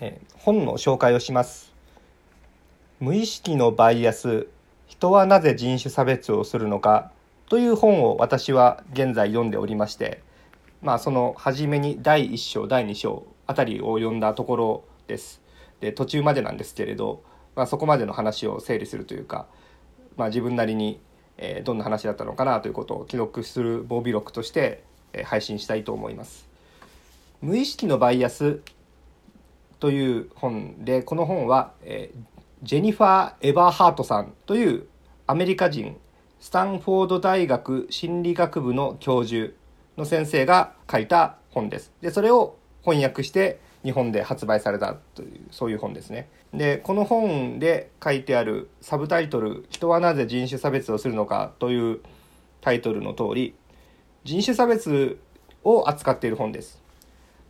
え、本の紹介をします。無意識のバイアス人はなぜ人種差別をするのかという本を私は現在読んでおりましてまあその初めに第1章第2章あたりを読んだところです。で途中までなんですけれど、まあ、そこまでの話を整理するというか、まあ、自分なりに、え、どんな話だったのかなということを記録する防備録として、え、配信したいと思います。無意識のバイアスという本でこの本は、えー、ジェニファー・エバーハートさんというアメリカ人スタンフォード大学心理学部の教授の先生が書いた本です。でそれを翻訳して日本で発売されたというそういう本ですね。でこの本で書いてあるサブタイトル「人はなぜ人種差別をするのか」というタイトルの通り人種差別を扱っている本です。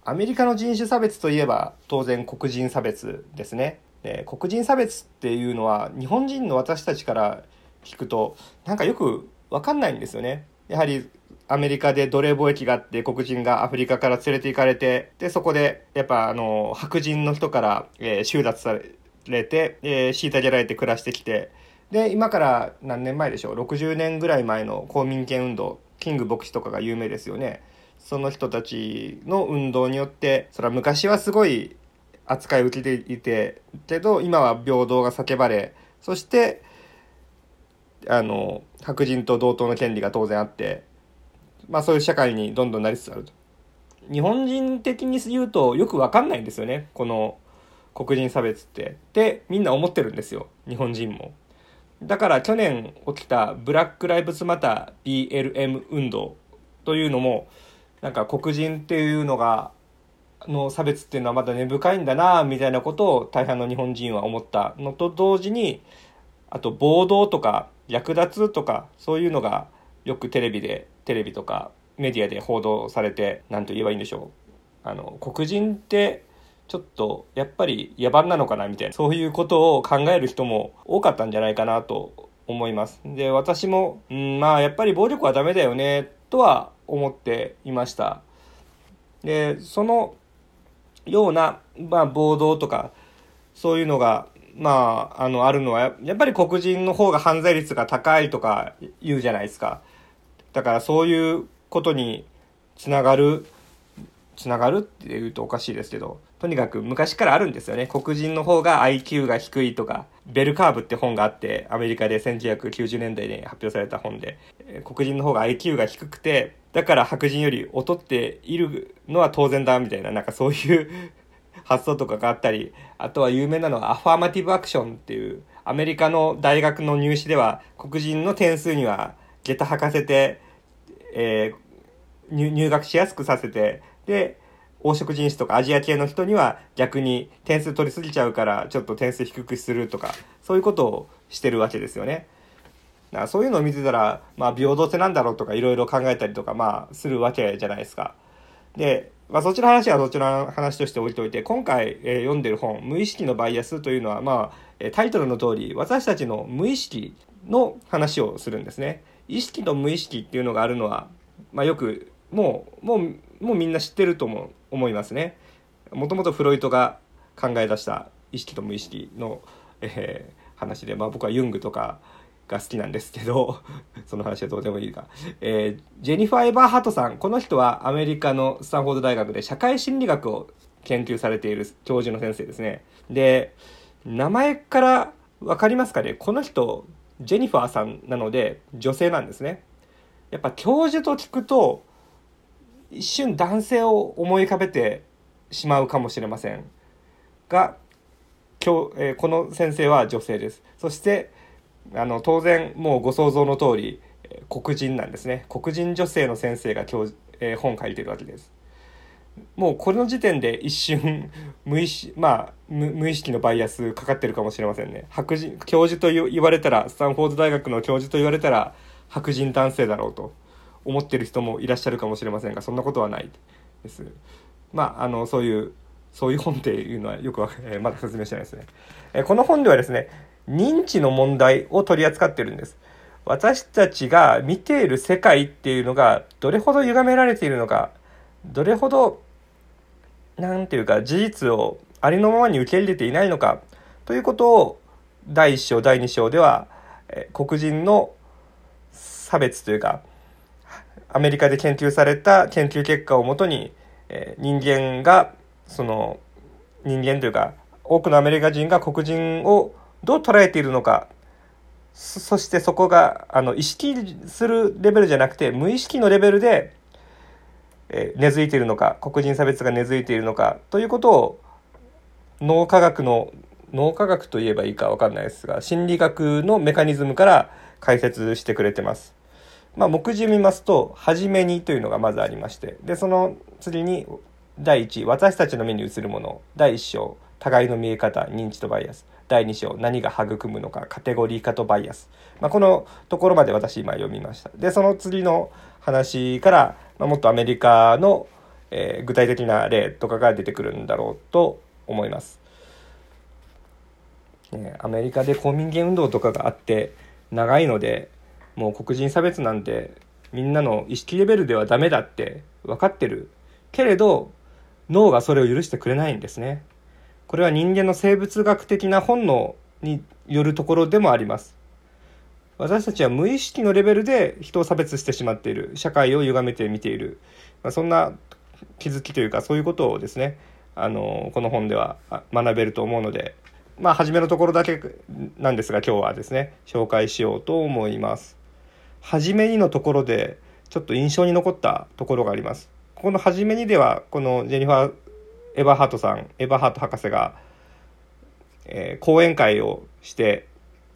アメリカの人種差別といえば当然黒人差別ですね。で黒人差別っていうのは日本人の私たちから聞くとなんかよく分かんないんですよね。やはりアメリカで奴隷貿易があって黒人がアフリカから連れて行かれてでそこでやっぱあの白人の人から、えー、収奪されて、えー、虐げられて暮らしてきてで今から何年前でしょう？60年ぐらい前の公民権運動キング牧師とかが有名ですよね。その人たちの運動によってそれは昔はすごい扱いを受けていてけど今は平等が叫ばれそしてあの白人と同等の権利が当然あって、まあ、そういう社会にどんどんなりつつあると。日本人的に言うとよく分かんないんですよねこの黒人差別って。ってみんな思ってるんですよ日本人も。だから去年起きたブラック・ライブズ・マター BLM 運動というのもなんか黒人っていうのがの差別っていうのはまだ根深いんだなみたいなことを大半の日本人は思ったのと同時にあと暴動とか略奪とかそういうのがよくテレビでテレビとかメディアで報道されて何と言えばいいんでしょうあの黒人ってちょっとやっぱり野蛮なのかなみたいなそういうことを考える人も多かったんじゃないかなと思います。で私も、うん、まあやっぱり暴力はダメだよねとは思っていました。でそのような、まあ、暴動とかそういうのがまあ、あの、あるのは、やっぱり黒人の方が犯罪率が高いとか言うじゃないですか。だからそういうことにつながる、つながるって言うとおかしいですけど、とにかく昔からあるんですよね。黒人の方が IQ が低いとか、ベルカーブって本があって、アメリカで1990年代に発表された本で、黒人の方が IQ が低くて、だから白人より劣っているのは当然だみたいな、なんかそういう 発想とかがあったり、あとは有名なのはアファーマティブアクションっていう、アメリカの大学の入試では黒人の点数には下駄履かせて、えー、入学しやすくさせて、で、黄色人種とかアジア系の人には逆に点数取りすぎちゃうからちょっと点数低くするとかそういうことをしてるわけですよね。だからそういうのを見てたら、まあ、平等性なんだろうとかいろいろ考えたりとか、まあ、するわけじゃないですか。で、まあ、そちらの話はそちらの話として置いといて今回、えー、読んでる本「無意識のバイアス」というのは、まあ、タイトルの通り私たちの無意識の話をするんですね。意識と無意識っていうのがあるのは、まあ、よくもうもうもうみんな知ってると思思いますね。もともとフロイトが考え出した意識と無意識の、えー、話で、まあ、僕はユングとかが好きなんですけど その話はどうでもいいが、えー、ジェニファー・エバーハトさん。この人はアメリカのスタンフォード大学で社会心理学を研究されている教授の先生ですね。で名前から分かりますかね？この人ジェニファーさんなので女性なんですね。やっぱ教授と聞くと一瞬男性を思い浮かべてしまうかもしれませんが今日、えー、この先生は女性です。そしてあの当然もうご想像の通り黒人なんですね。黒人女性の先生が教、えー、本書いてるわけです。もうこの時点で一瞬 無意識まあ無意識のバイアスかかってるかもしれませんね。白人教授と言われたらスタンフォード大学の教授と言われたら白人男性だろうと思ってる人もいらっしゃるかもしれませんがそんなことはないです。まああのそういうそういう本っていうのはよく、え、まだ説明してないですね、えー、この本ではですね認知の問題を取り扱ってるんです。私たちが見ている世界っていうのがどれほど歪められているのか、どれほど、なんていうか事実をありのままに受け入れていないのかということを第1章第2章では、え、黒人の差別というかアメリカで研究された研究結果をもとに、え、人間がその人間というか多くのアメリカ人が黒人をどう捉えているのかそしてそこがあの意識するレベルじゃなくて無意識のレベルで、えー、根付いているのか黒人差別が根付いているのかということを脳科学の脳科学といえばいいか分かんないですが心理学のメカニズムから解説してくれてます。まあ、目次見ますと「はじめに」というのがまずありましてでその次に第1私たちの目に映るもの第1章互いの見え方認知とバイアス。第2章何が育むのかカテゴリー化とバイアス、まあ、このところまで私今読みました。でその次の話から、まあ、もっとアメリカの、えー、具体的な例とかが出てくるんだろうと思います、ね、アメリカで公民権運動とかがあって長いのでもう黒人差別なんてみんなの意識レベルではダメだって分かってるけれど脳がそれを許してくれないんですね。これは人間の生物学的な本能によるところでもあります。私たちは無意識のレベルで人を差別してしまっている社会を歪めて見ている、まあ、そんな気づきというかそういうことをですねあのこの本では学べると思うのでまあ初めのところだけなんですが今日はですね紹介しようと思います。初めにのところでちょっと印象に残ったところがあります。この初めにではこのジェニファーエヴァハートさんエヴァハート博士が、えー、講演会をして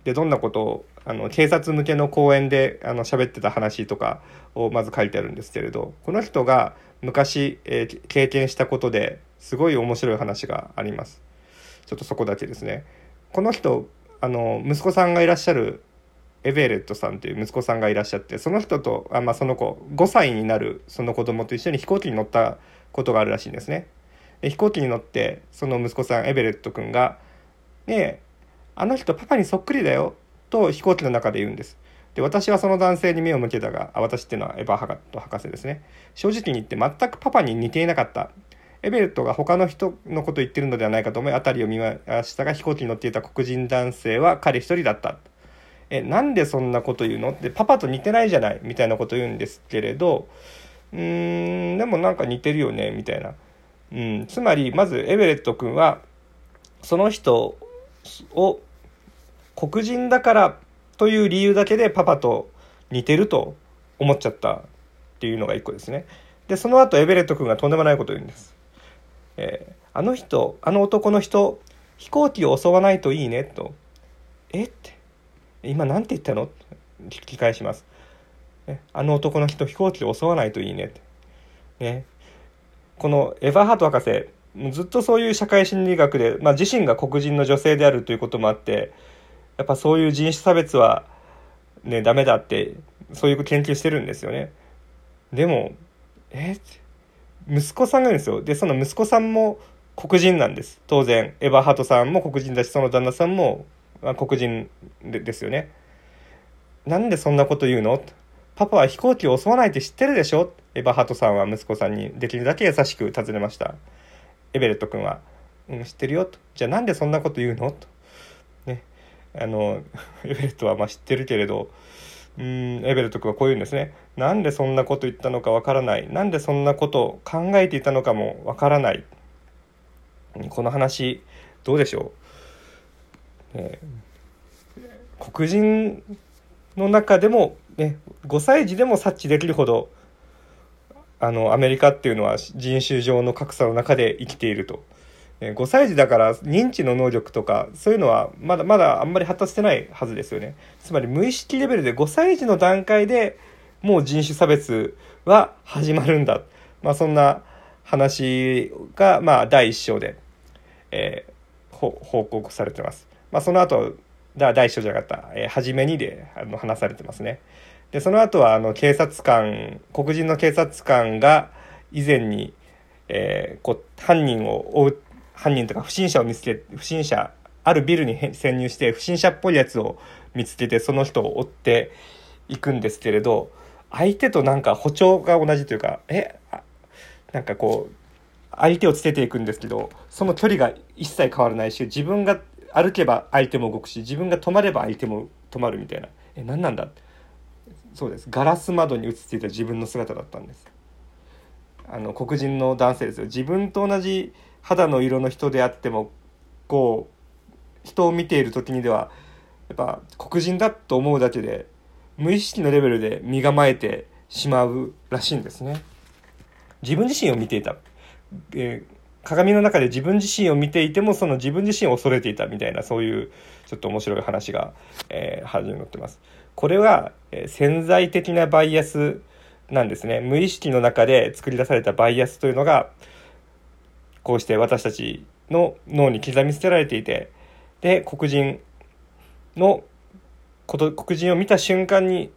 でどんなことをあの警察向けの講演であの喋ってた話とかをまず書いてあるんですけれどこの人が昔、えー、経験したことですごい面白い話があります。ちょっとそこだけですね。この人あの息子さんがいらっしゃるエベレットさんという息子さんがいらっしゃってその人とあ、まあ、その子5歳になるその子供と一緒に飛行機に乗ったことがあるらしいんですね。飛行機に乗ってその息子さんエベレット君が「ねえあの人パパにそっくりだよ」と飛行機の中で言うんです。で私はその男性に目を向けたがあ私っていうのはエヴァ・ハガット博士ですね正直に言って全くパパに似ていなかった。エベレットが他の人のこと言ってるのではないかと思い辺りを見ましたが飛行機に乗っていた黒人男性は彼一人だった。えなんでそんなこと言うの？ってパパと似てないじゃないみたいなこと言うんですけれどうーんでもなんか似てるよねみたいな。うん、つまりまずエベレット君はその人を黒人だからという理由だけでパパと似てると思っちゃったっていうのが一個ですね。でその後エベレット君がとんでもないことを言うんです。えー、あの人あの男の人飛行機を襲わないといいねと。え？って今何て言ったの？聞き返します。あの男の人飛行機を襲わないといいねって。ね、このエヴァハート博士ずっとそういう社会心理学で、まあ、自身が黒人の女性であるということもあってやっぱそういう人種差別はねダメだってそういう研究してるんですよね。でもえ？息子さんがいるんですよ。でその息子さんも黒人なんです当然エヴァハートさんも黒人だしその旦那さんも黒人ですよね。なんでそんなこと言うの？パパは飛行機を襲わないって知ってるでしょ？エヴァハトさんは息子さんにできるだけ優しく尋ねました。エベレット君は、うん、知ってるよと。じゃあなんでそんなこと言うの？と。ね。あの、エベレットはまあ知ってるけれど、うん、エベレット君はこう言うんですね。なんでそんなこと言ったのかわからない。なんでそんなことを考えていたのかもわからない。この話、どうでしょう？ね、黒人の中でも、ね、5歳児でも察知できるほどあのアメリカっていうのは人種上の格差の中で生きていると。5歳児だから認知の能力とかそういうのはまだまだあんまり発達してないはずですよね。つまり無意識レベルで5歳児の段階でもう人種差別は始まるんだ。まあそんな話がまあ第1章で、えー、報告されてます。まあその後第1章じゃなかった、えー、初めにであの話されてますね。でその後はあの警察官黒人の警察官が以前に、えー、こう犯人を追う犯人とか不審者を見つけ不審者あるビルに潜入して不審者っぽいやつを見つけてその人を追っていくんですけれど相手となんか歩調が同じというかえなんかこう相手をつけていくんですけどその距離が一切変わらないし自分が歩けば相手も動くし自分が止まれば相手も止まるみたいな。え何なんだ？そうです。ガラス窓に映っていた自分の姿だったんです。あの黒人の男性ですよ。自分と同じ肌の色の人であってもこう人を見ている時にではやっぱ黒人だと思うだけで無意識のレベルで身構えてしまうらしいんですね。自分自身を見ていた、えー鏡の中で自分自身を見ていてもその自分自身を恐れていたみたいなそういうちょっと面白い話が、えー、始まってます。これは、えー、潜在的なバイアスなんですね。無意識の中で作り出されたバイアスというのがこうして私たちの脳に刻み捨てられていてで黒人のこと黒人を見た瞬間に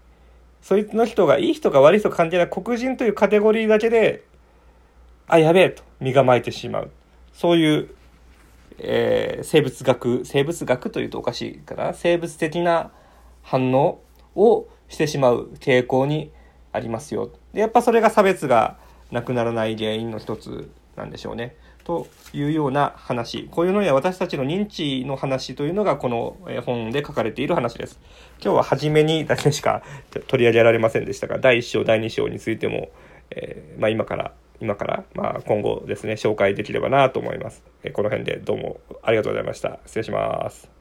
そいつの人がいい人か悪い人か関係ない黒人というカテゴリーだけであ、やべえと身構えてしまう。そういう、えー、生物学、生物学というとおかしいかな。生物的な反応をしてしまう傾向にありますよ。で、やっぱそれが差別がなくならない原因の一つなんでしょうね。というような話。こういうのや私たちの認知の話というのがこの本で書かれている話です。今日は初めにだけしか取り上げられませんでしたが、第1章、第2章についても、えー、まあ、今から今から、まあ、今後ですね、紹介できればなと思います。えこの辺でどうもありがとうございました。失礼します。